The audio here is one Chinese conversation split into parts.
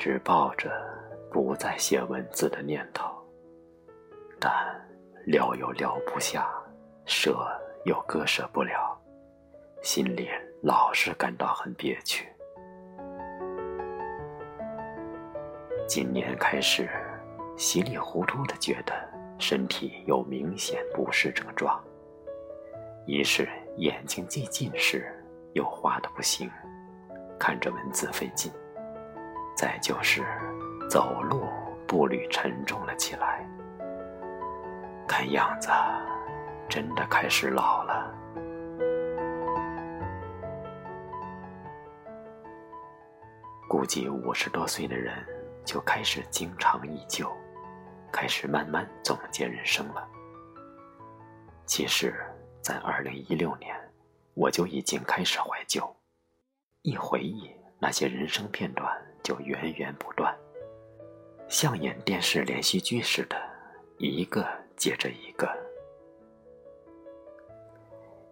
只抱着不再写文字的念头，但撂又撂不下，舍又割舍不了，心里老是感到很憋屈。今年开始，稀里糊涂的觉得身体有明显不适症状，一是眼睛既近视，又花的不行，看着文字费劲；再就是走路步履沉重了起来，看样子真的开始老了。估计五十多岁的人。就开始经常忆旧，开始慢慢总结人生了。其实，在二零一六年，我就已经开始怀旧，一回忆那些人生片段，就源源不断，像演电视连续剧似的，一个接着一个。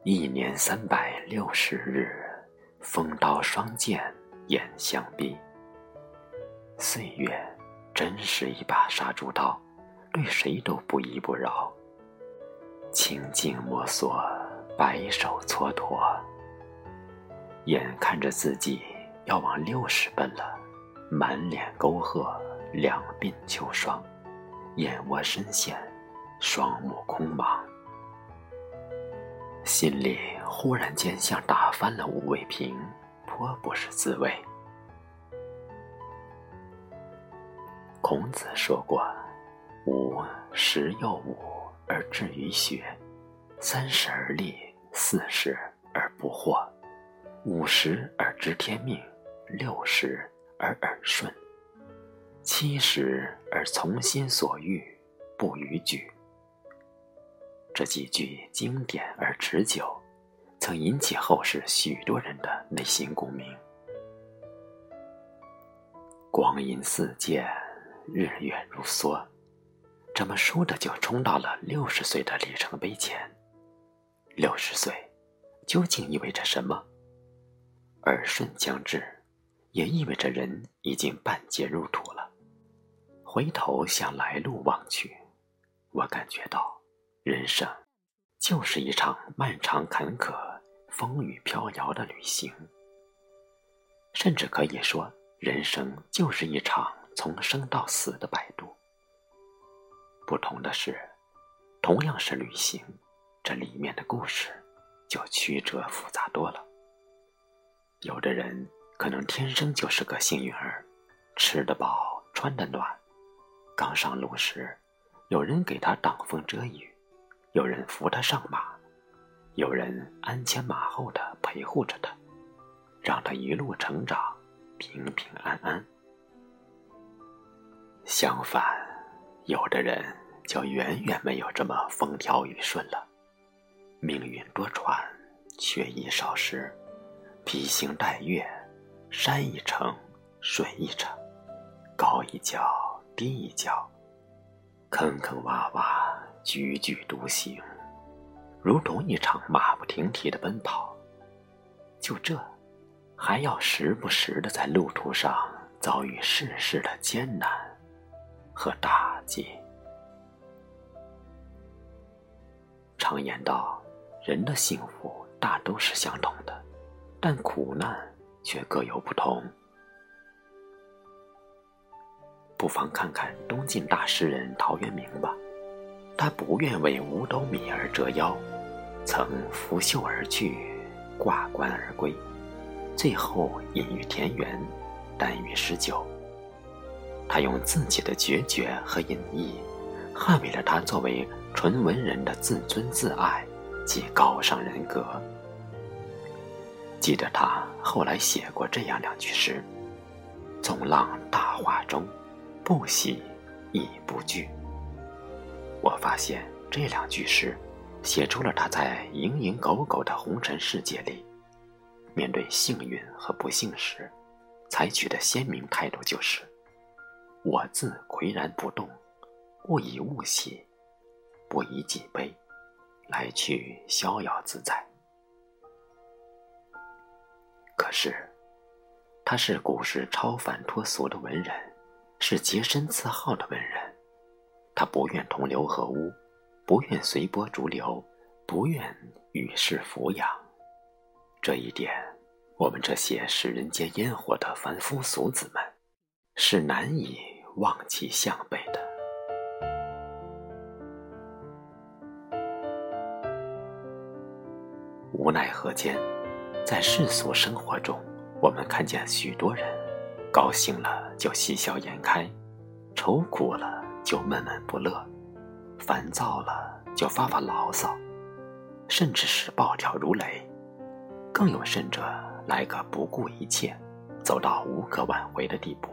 一年三百六十日，风刀霜剑眼相逼。岁月真是一把杀猪刀，对谁都不依不饶。清静摸索，白手蹉跎，眼看着自己要往六十奔了，满脸沟壑，两鬓秋霜，眼窝深陷，双目空茫，心里忽然间像打翻了五味瓶，颇不是滋味。孔子说过：“吾十有五而志于学，三十而立，四十而不惑，五十而知天命，六十而耳顺，七十而从心所欲，不逾矩。”这几句经典而持久，曾引起后世许多人的内心共鸣。光阴似箭。日月如梭，这么倏的就冲到了六十岁的里程碑前。六十岁，究竟意味着什么？耳顺将至，也意味着人已经半截入土了。回头向来路望去，我感觉到，人生就是一场漫长坎坷、风雨飘摇的旅行。甚至可以说，人生就是一场。从生到死的摆渡。不同的是，同样是旅行，这里面的故事就曲折复杂多了。有的人可能天生就是个幸运儿，吃得饱，穿得暖，刚上路时，有人给他挡风遮雨，有人扶他上马，有人鞍前马后的陪护着他，让他一路成长，平平安安。相反，有的人就远远没有这么风调雨顺了，命运多舛，缺衣少食，披星戴月，山一程，水一程，高一脚，低一脚，坑坑洼洼，踽踽独行，如同一场马不停蹄的奔跑。就这，还要时不时的在路途上遭遇世事的艰难。和打击。常言道，人的幸福大都是相同的，但苦难却各有不同。不妨看看东晋大诗人陶渊明吧，他不愿为五斗米而折腰，曾拂袖而去，挂冠而归，最后隐于田园，耽于诗酒。他用自己的决绝和隐逸，捍卫了他作为纯文人的自尊自爱及高尚人格。记得他后来写过这样两句诗：“纵浪大化中，不喜亦不惧。”我发现这两句诗，写出了他在蝇营狗苟的红尘世界里，面对幸运和不幸时，采取的鲜明态度就是。我自岿然不动，不以物喜，不以己悲，来去逍遥自在。可是，他是古时超凡脱俗的文人，是洁身自好的文人。他不愿同流合污，不愿随波逐流，不愿与世俯仰。这一点，我们这些食人间烟火的凡夫俗子们，是难以望其项背的。无奈何间，在世俗生活中。我们看见许多人，高兴了就喜笑颜开，愁苦了就闷闷不乐，烦躁了就发发牢骚，甚至是暴跳如雷，更有甚者来个不顾一切，走到无可挽回的地步。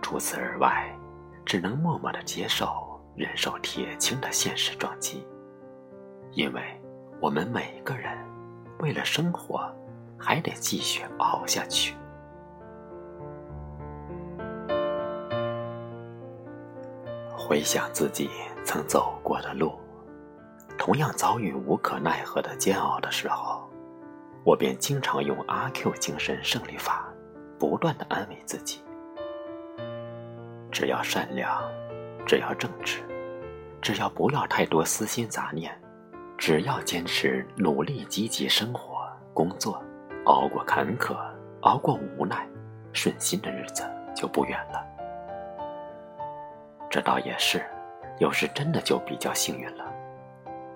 除此而外，只能默默的接受、忍受铁青的现实撞击，因为我们每个人为了生活。还得继续熬下去。回想自己曾走过的路，同样遭遇无可奈何的煎熬的时候，我便经常用阿 Q 精神胜利法，不断的安慰自己：只要善良，只要正直，只要不要太多私心杂念，只要坚持努力积极生活工作。熬过坎坷，熬过无奈，顺心的日子就不远了。这倒也是，有时真的就比较幸运了。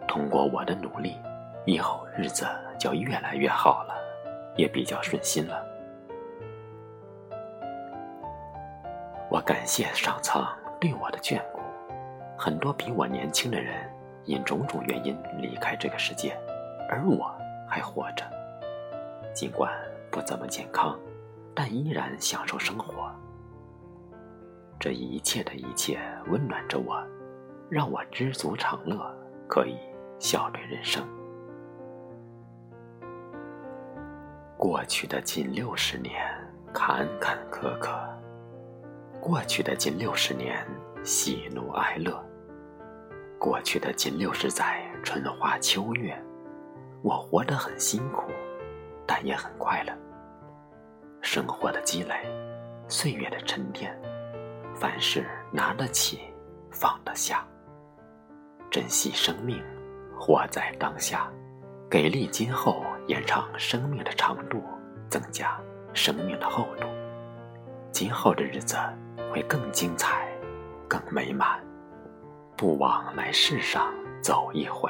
通过我的努力，以后日子就越来越好了，也比较顺心了。我感谢上苍对我的眷顾。很多比我年轻的人因种种原因离开这个世界，而我还活着。尽管不怎么健康，但依然享受生活。这一切的一切温暖着我，让我知足常乐，可以笑对人生。过去的近六十年，坎坎坷坷；过去的近六十年，喜怒哀乐；过去的近六十载，春花秋月，我活得很辛苦。但也很快乐。生活的积累，岁月的沉淀，凡事拿得起，放得下。珍惜生命，活在当下，给力今后，延长生命的长度，增加生命的厚度。今后的日子会更精彩，更美满。不枉来世上走一回。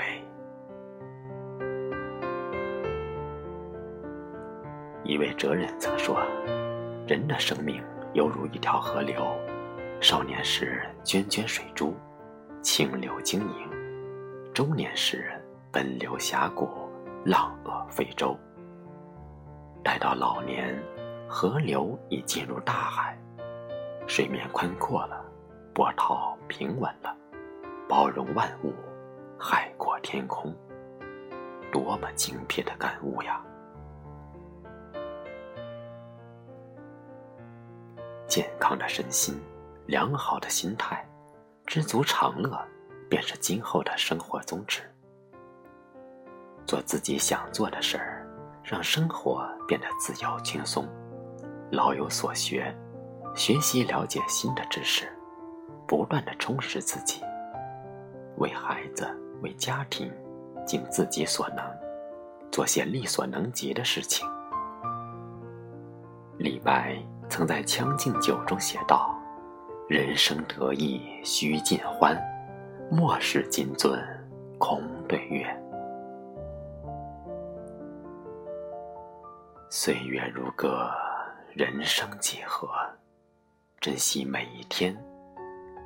一位哲人曾说：“人的生命犹如一条河流，少年时涓涓水珠，清流晶莹；中年时奔流峡谷，浪遏飞舟。待到老年，河流已进入大海，水面宽阔了，波涛平稳了，包容万物，海阔天空。多么精辟的感悟呀！”健康的身心，良好的心态，知足常乐，便是今后的生活宗旨。做自己想做的事儿，让生活变得自由轻松。老有所学，学习了解新的知识，不断的充实自己。为孩子，为家庭，尽自己所能，做些力所能及的事情。李白。曾在《将进酒》中写道：“人生得意须尽欢，莫使金樽空对月。”岁月如歌，人生几何？珍惜每一天，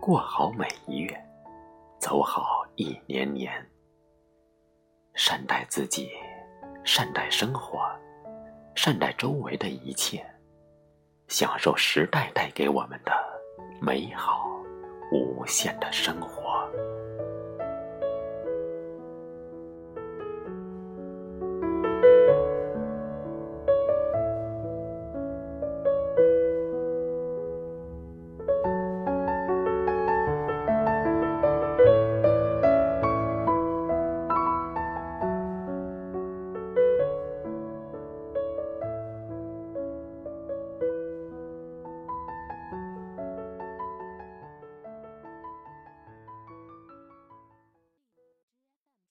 过好每一月，走好一年年。善待自己，善待生活，善待周围的一切。享受时代带给我们的美好无限的生活。